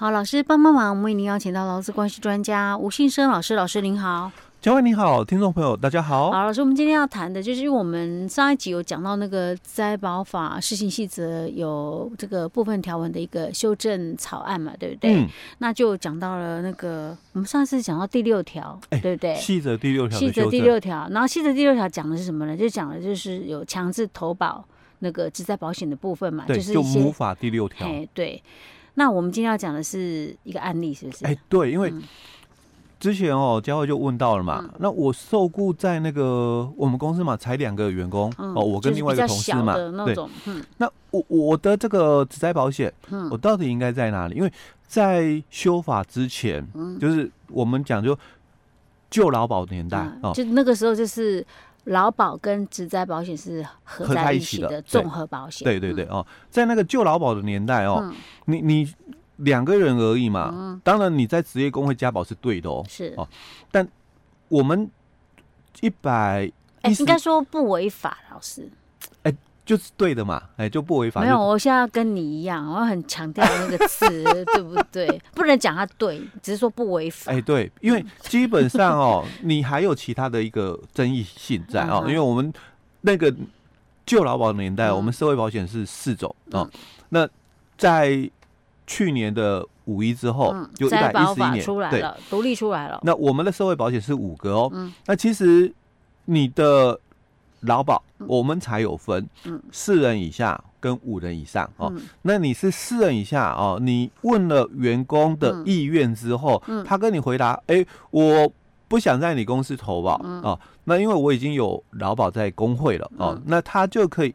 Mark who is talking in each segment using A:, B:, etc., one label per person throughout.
A: 好，老师帮帮忙，我们为您邀请到劳资关系专家吴信生老师，老师您好。
B: 嘉惠你好，听众朋友大家好。
A: 好，老师，我们今天要谈的就是我们上一集有讲到那个《灾保法施行细则》有这个部分条文的一个修正草案嘛，对不对？嗯。那就讲到了那个我们上次讲到第六条，欸、对不对？
B: 细则第六条。
A: 细则第六条，然后细则第六条讲的是什么呢？就讲的就是有强制投保那个职灾保险的部分嘛，
B: 对
A: 就是
B: 就母法第六条。
A: 哎，对。那我们今天要讲的是一个案例，是不是？
B: 哎，对，因为。嗯之前哦，佳慧就问到了嘛，嗯、那我受雇在那个我们公司嘛，才两个员工、嗯、哦，我跟另外一个同事嘛，对，嗯、那我我的这个职灾保险，嗯、我到底应该在哪里？因为在修法之前，嗯、就是我们讲就旧劳保年代、
A: 嗯、哦，就那个时候就是劳保跟职灾保险是合在一起的综合保险，
B: 对对对哦，在那个旧劳保的年代哦，嗯、你你。两个人而已嘛，嗯、当然你在职业工会加保是对的哦，
A: 是。
B: 哦，但我们一百，
A: 哎，应该说不违法，老师，
B: 哎，就是对的嘛，哎，就不违法。
A: 没有，我现在要跟你一样，我要很强调那个词，对不对？不能讲它对，只是说不违法。
B: 哎，对，因为基本上哦，你还有其他的一个争议性在哦，因为我们那个旧劳保的年代，嗯、我们社会保险是四种哦，嗯、那在。去年的五一之后，就一百一十一年
A: 出来了，独立出来了。
B: 那我们的社会保险是五个哦。嗯。那其实你的劳保，我们才有分，嗯，四人以下跟五人以上哦。那你是四人以下哦，你问了员工的意愿之后，他跟你回答，哎，我不想在你公司投保哦。那因为我已经有劳保在工会了哦，那他就可以。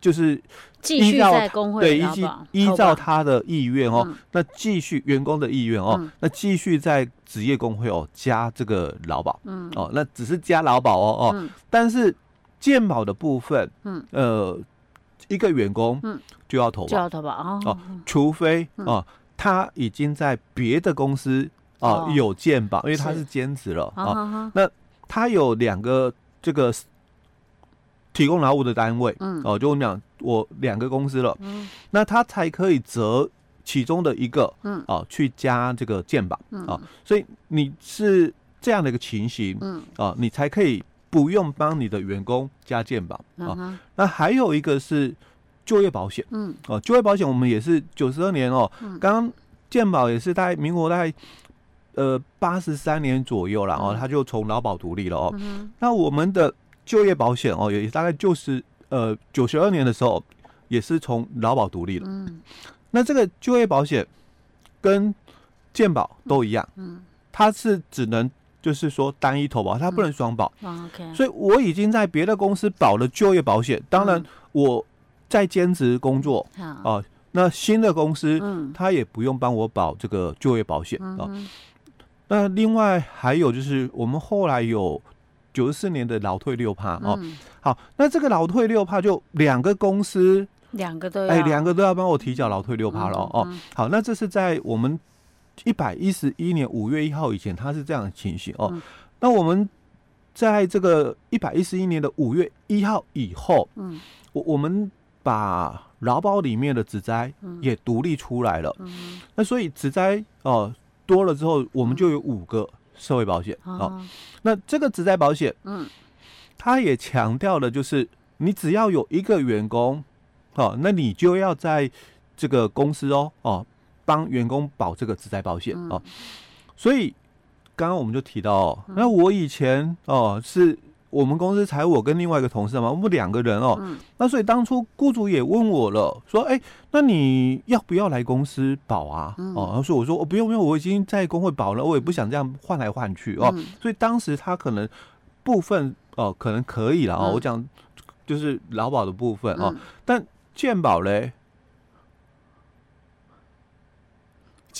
B: 就是
A: 继续在工会
B: 对依据依照他的意愿哦，那继续员工的意愿哦，那继续在职业工会哦加这个劳保，嗯。哦，那只是加劳保哦哦，但是健保的部分，嗯。呃，一个员工嗯。就要投保，
A: 就要投保哦，
B: 除非哦他已经在别的公司哦有健保，因为他是兼职了啊，那他有两个这个。提供劳务的单位，嗯，哦，就我们讲，我两个公司了，嗯，那他才可以择其中的一个，嗯，哦，去加这个健保，嗯，哦，所以你是这样的一个情形，嗯，哦，你才可以不用帮你的员工加健保，啊，那还有一个是就业保险，嗯，哦，就业保险我们也是九十二年哦，刚刚健保也是大概民国大概呃八十三年左右了，哦，他就从劳保独立了哦，那我们的。就业保险哦，也大概就是呃九十二年的时候，也是从劳保独立了。嗯，那这个就业保险跟健保都一样，嗯，它是只能就是说单一投保，它不能双保。OK，所以我已经在别的公司保了就业保险，当然我在兼职工作，啊，那新的公司他也不用帮我保这个就业保险啊。那另外还有就是我们后来有。九十四年的劳退六趴哦，好，那这个劳退六趴就两个公司，
A: 两个都要，
B: 哎，两个都要帮我提交劳退六趴了哦。好，那这是在我们一百一十一年五月一号以前，它是这样的情形哦。那我们在这个一百一十一年的五月一号以后，嗯，我我们把劳保里面的职灾也独立出来了，嗯，那所以职灾哦多了之后，我们就有五个。社会保险哦，那这个职灾保险，嗯，他也强调了，就是你只要有一个员工，哦，那你就要在这个公司哦，哦，帮员工保这个职灾保险哦。所以刚刚我们就提到哦，那我以前哦是。我们公司才我跟另外一个同事嘛，我们两个人哦。嗯、那所以当初雇主也问我了，说：“哎、欸，那你要不要来公司保啊？”嗯、哦，然后说：“我说我不用，不用，我已经在工会保了，我也不想这样换来换去哦。嗯”所以当时他可能部分哦，可能可以了哦。嗯、我讲就是劳保的部分哦，嗯、但健保嘞，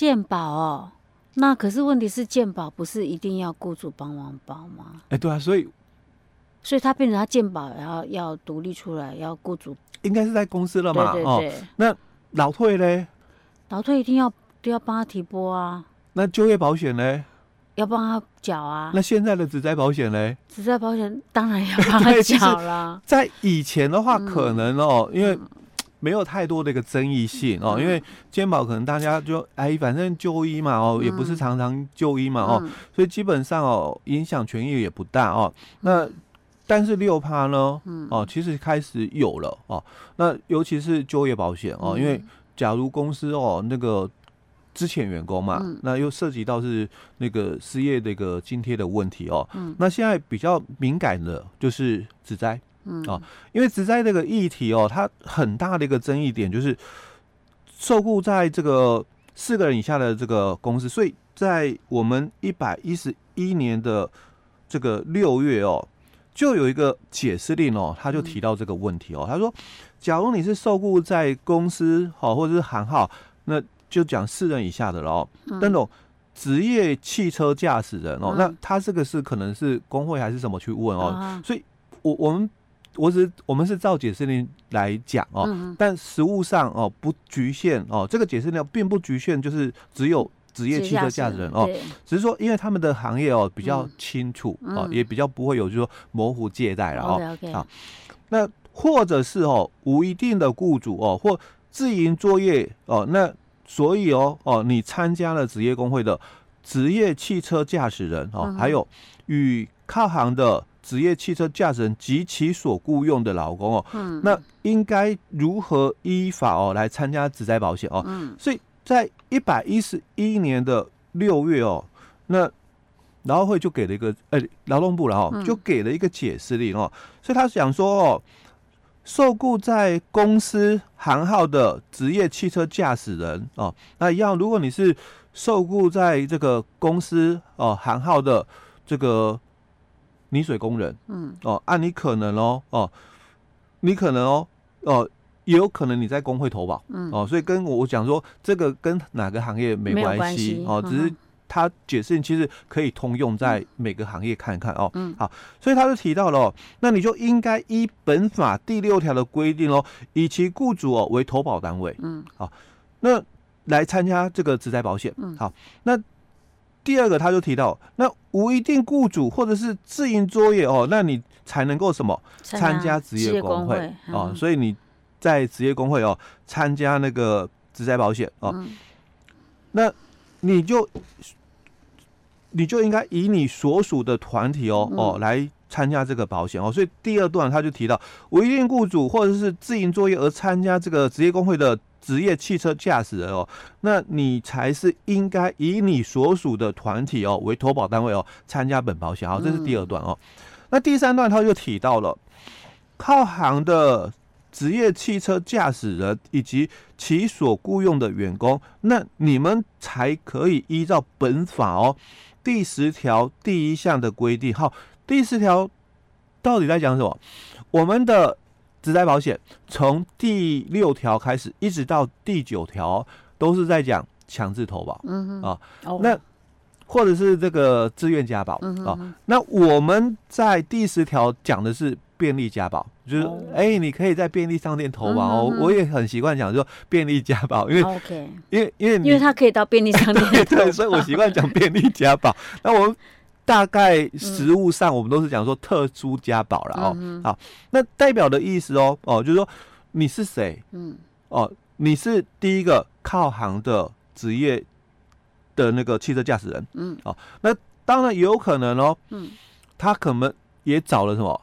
A: 健保哦，那可是问题是健保不是一定要雇主帮忙保吗？
B: 哎、欸，对啊，所以。
A: 所以他变成他健保，然后要独立出来，要雇主
B: 应该是在公司了嘛？对对对。哦、那老退嘞？
A: 老退一定要都要帮他提拨啊。
B: 那就业保险呢？
A: 要帮他缴啊。
B: 那现在的职灾保险呢？
A: 职灾保险当然要帮他 缴啦。
B: 在以前的话，可能哦，嗯、因为没有太多的一个争议性哦，因为健保可能大家就哎，反正就医嘛哦，也不是常常就医嘛哦，所以基本上哦，影响权益也不大哦。那但是六趴呢，哦，其实开始有了哦。那尤其是就业保险哦，因为假如公司哦那个。之前员工嘛，嗯、那又涉及到是那个失业的一个津贴的问题哦。嗯、那现在比较敏感的就是职灾，嗯。啊，因为职灾这个议题哦，它很大的一个争议点就是受雇在这个四个人以下的这个公司，所以在我们一百一十一年的这个六月哦，就有一个解释令哦，他就提到这个问题哦，他说，假如你是受雇在公司好或者是行号，那就讲四人以下的了哦，那种职业汽车驾驶人哦，那他这个是可能是工会还是什么去问哦，所以我我们我只是我们是照解释令来讲哦，但实物上哦不局限哦，这个解释令并不局限，就是只有职业汽车驾驶人哦，只是说因为他们的行业哦比较清楚哦，也比较不会有就是说模糊借贷了哦，好，那或者是哦无一定的雇主哦或自营作业哦那。所以哦哦，你参加了职业工会的职业汽车驾驶人哦，还有与靠行的职业汽车驾驶人及其所雇佣的劳工哦，那应该如何依法哦来参加职灾保险哦？嗯所以在一百一十一年的六月哦，那劳动会就给了一个呃劳动部然后就给了一个解释令哦，所以他想说哦。受雇在公司行号的职业汽车驾驶人哦，那一样，如果你是受雇在这个公司哦行号的这个泥水工人，嗯，哦，按、啊、你可能哦，哦，你可能哦，哦，也有可能你在工会投保，嗯，哦，所以跟我讲说，这个跟哪个行业没关系。哦，只是。他解释其实可以通用在每个行业看一看哦。嗯，好，所以他就提到了哦，那你就应该依本法第六条的规定哦，以其雇主哦为投保单位。嗯，好，那来参加这个职灾保险。嗯，好，那第二个他就提到，那无一定雇主或者是自营作业哦，那你才能够什么参加职业工会哦。所以你在职业工会哦参加那个职灾保险哦，那你就。你就应该以你所属的团体哦哦来参加这个保险哦，所以第二段他就提到，无一定雇主或者是自营作业而参加这个职业工会的职业汽车驾驶人哦，那你才是应该以你所属的团体哦为投保单位哦参加本保险。哦，这是第二段哦。那第三段他就提到了，靠行的职业汽车驾驶人以及其所雇佣的员工，那你们才可以依照本法哦。第十条第一项的规定，好，第四条到底在讲什么？我们的职灾保险从第六条开始，一直到第九条，都是在讲强制投保，嗯哼啊，那或者是这个自愿加保，啊，那我们在第十条讲的是便利加保。就是哎、欸，你可以在便利商店投保哦。我也很习惯讲说便利加保，因为 Okay. 因为因为因
A: 为他可以到便利商店
B: 所以我习惯讲便利加保。那我们大概实物上，我们都是讲说特殊家宝了哦。嗯、好，那代表的意思哦哦，就是说你是谁？嗯哦，你是第一个靠行的职业的那个汽车驾驶人。嗯哦，那当然也有可能哦。嗯，他可能也找了什么？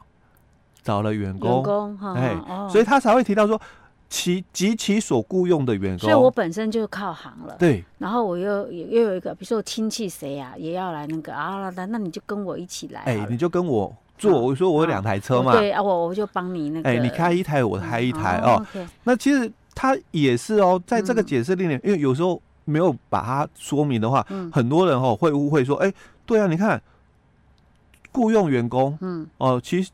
B: 找了员工，哎，所以他才会提到说其及其所雇佣的员工。
A: 所以我本身就靠行了，
B: 对。
A: 然后我又又有一个，比如说我亲戚谁呀，也要来那个啊，那那你就跟我一起来，
B: 哎，你就跟我坐。我说我有两台车嘛，
A: 对啊，我我就帮你那个，
B: 哎，你开一台，我开一台哦。那其实他也是哦，在这个解释里面，因为有时候没有把它说明的话，很多人哦会误会说，哎，对啊，你看雇佣员工，嗯，哦，其实。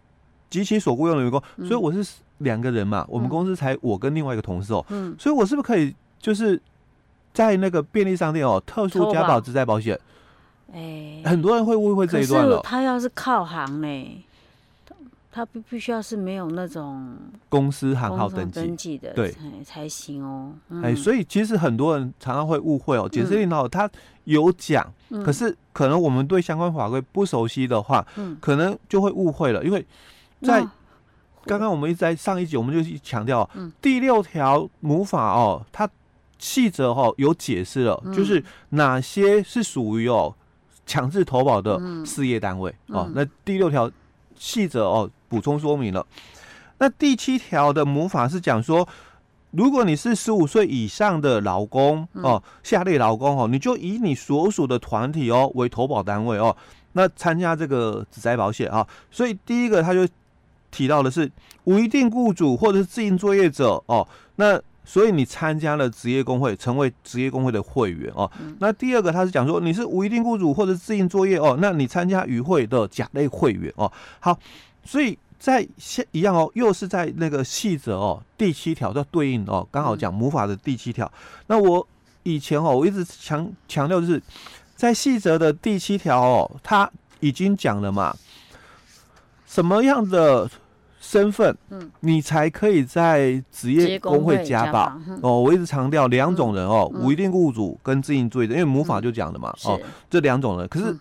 B: 及其所雇佣的员工，所以我是两个人嘛，嗯、我们公司才我跟另外一个同事哦，嗯，所以我是不是可以就是在那个便利商店哦，特殊加保自在保险？哎，很多人会误会这一段了。
A: 他要是靠行呢，他必必须要是没有那种
B: 公司行号登记
A: 登记的，对，才行哦。
B: 哎、嗯，所以其实很多人常常会误会哦，解释令哦，他有讲，嗯、可是可能我们对相关法规不熟悉的话，嗯，可能就会误会了，因为。在刚刚我们一直在上一集，我们就强调，嗯，第六条母法哦，它细则哦有解释了，嗯、就是哪些是属于哦强制投保的事业单位、嗯、哦。那第六条细则哦补充说明了。那第七条的母法是讲说，如果你是十五岁以上的劳工哦，下列劳工哦，你就以你所属的团体哦为投保单位哦。那参加这个职灾保险啊，所以第一个他就提到的是无一定雇主或者是自营作业者哦。那所以你参加了职业工会，成为职业工会的会员哦。那第二个他是讲说你是无一定雇主或者自营作业哦，那你参加与会的甲类会员哦。好，所以在现一样哦，又是在那个细则哦第七条的对应哦，刚好讲母法的第七条。那我以前哦，我一直强强调就是。在细则的第七条哦，他已经讲了嘛，什么样的身份，嗯，你才可以在职业工会加保。哦？我一直强调两种人哦，无一定雇主跟自营作业者，因为母法就讲了嘛，哦，这两种人，可是。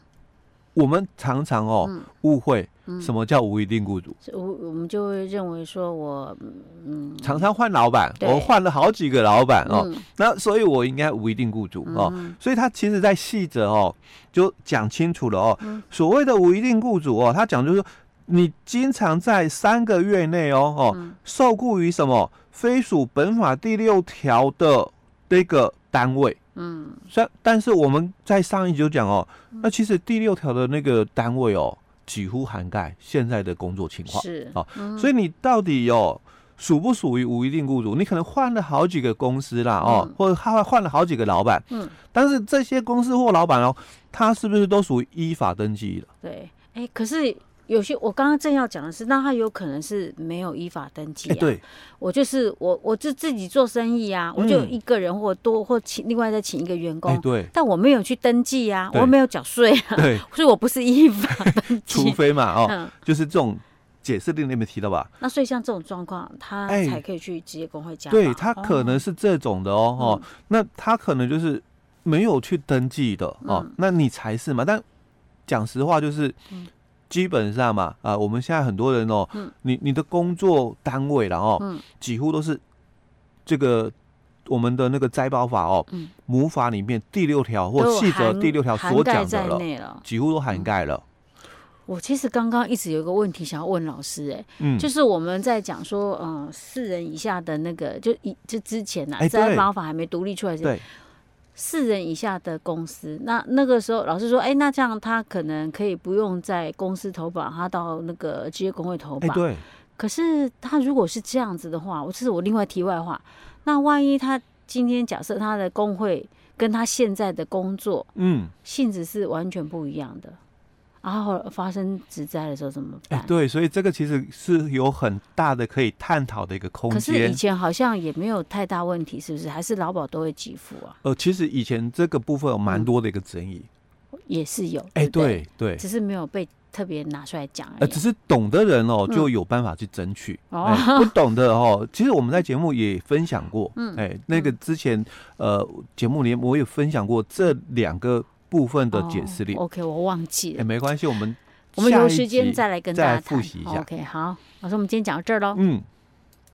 B: 我们常常哦误会什么叫无一定雇主，
A: 我、嗯、我们就会认为说我嗯。
B: 常常换老板，我换了好几个老板哦，嗯、那所以我应该无一定雇主哦，嗯、所以他其实在细则哦就讲清楚了哦，嗯、所谓的无一定雇主哦，他讲就是说你经常在三个月内哦哦受雇于什么？非属本法第六条的这个单位。嗯，但但是我们在上一集就讲哦，那其实第六条的那个单位哦，几乎涵盖现在的工作情况。是。啊，所以你到底有属不属于无一定雇主？你可能换了好几个公司啦哦，或者他换了好几个老板，嗯，但是这些公司或老板哦，他是不是都属于依法登记的？
A: 对，哎，可是。有些我刚刚正要讲的是，那他有可能是没有依法登记啊。对，我就是我，我就自己做生意啊，我就一个人或多或请另外再请一个员工。对，但我没有去登记啊，我没有缴税啊。对，所以我不是依法登记。
B: 除非嘛，哦，就是这种解释令里面提到吧。
A: 那所以像这种状况，他才可以去职业工会加保。
B: 对，他可能是这种的哦，哦，那他可能就是没有去登记的哦，那你才是嘛。但讲实话就是。基本上嘛，啊，我们现在很多人哦，嗯、你你的工作单位然后，嗯、几乎都是这个我们的那个摘包法哦，嗯、母法里面第六条或细则第六条所讲的了，了。几乎都涵盖了。
A: 我其实刚刚一直有一个问题想要问老师，哎，嗯，就是我们在讲说，嗯、呃，四人以下的那个，就以就之前呐、啊，灾保法还没独立出来之前。四人以下的公司，那那个时候老师说，哎、欸，那这样他可能可以不用在公司投保，他到那个职业工会投保。欸、对。可是他如果是这样子的话，我这是我另外题外话。那万一他今天假设他的工会跟他现在的工作，嗯，性质是完全不一样的。然后发生职灾的时候怎么办？
B: 对，所以这个其实是有很大的可以探讨的一个空间。可
A: 是以前好像也没有太大问题，是不是？还是劳保都会给付啊？
B: 呃，其实以前这个部分有蛮多的一个争议，
A: 也是有。
B: 哎，对对，
A: 只是没有被特别拿出来讲。
B: 呃，只是懂的人哦就有办法去争取，哦不懂的哦，其实我们在节目也分享过。嗯，哎，那个之前呃节目里面我也分享过这两个。部分的解释力、
A: oh,，OK，我忘记了，
B: 没关系，我们
A: 我们有时间再来跟大家
B: 复习一下。
A: OK，好，老师，我们今天讲到这儿喽。嗯。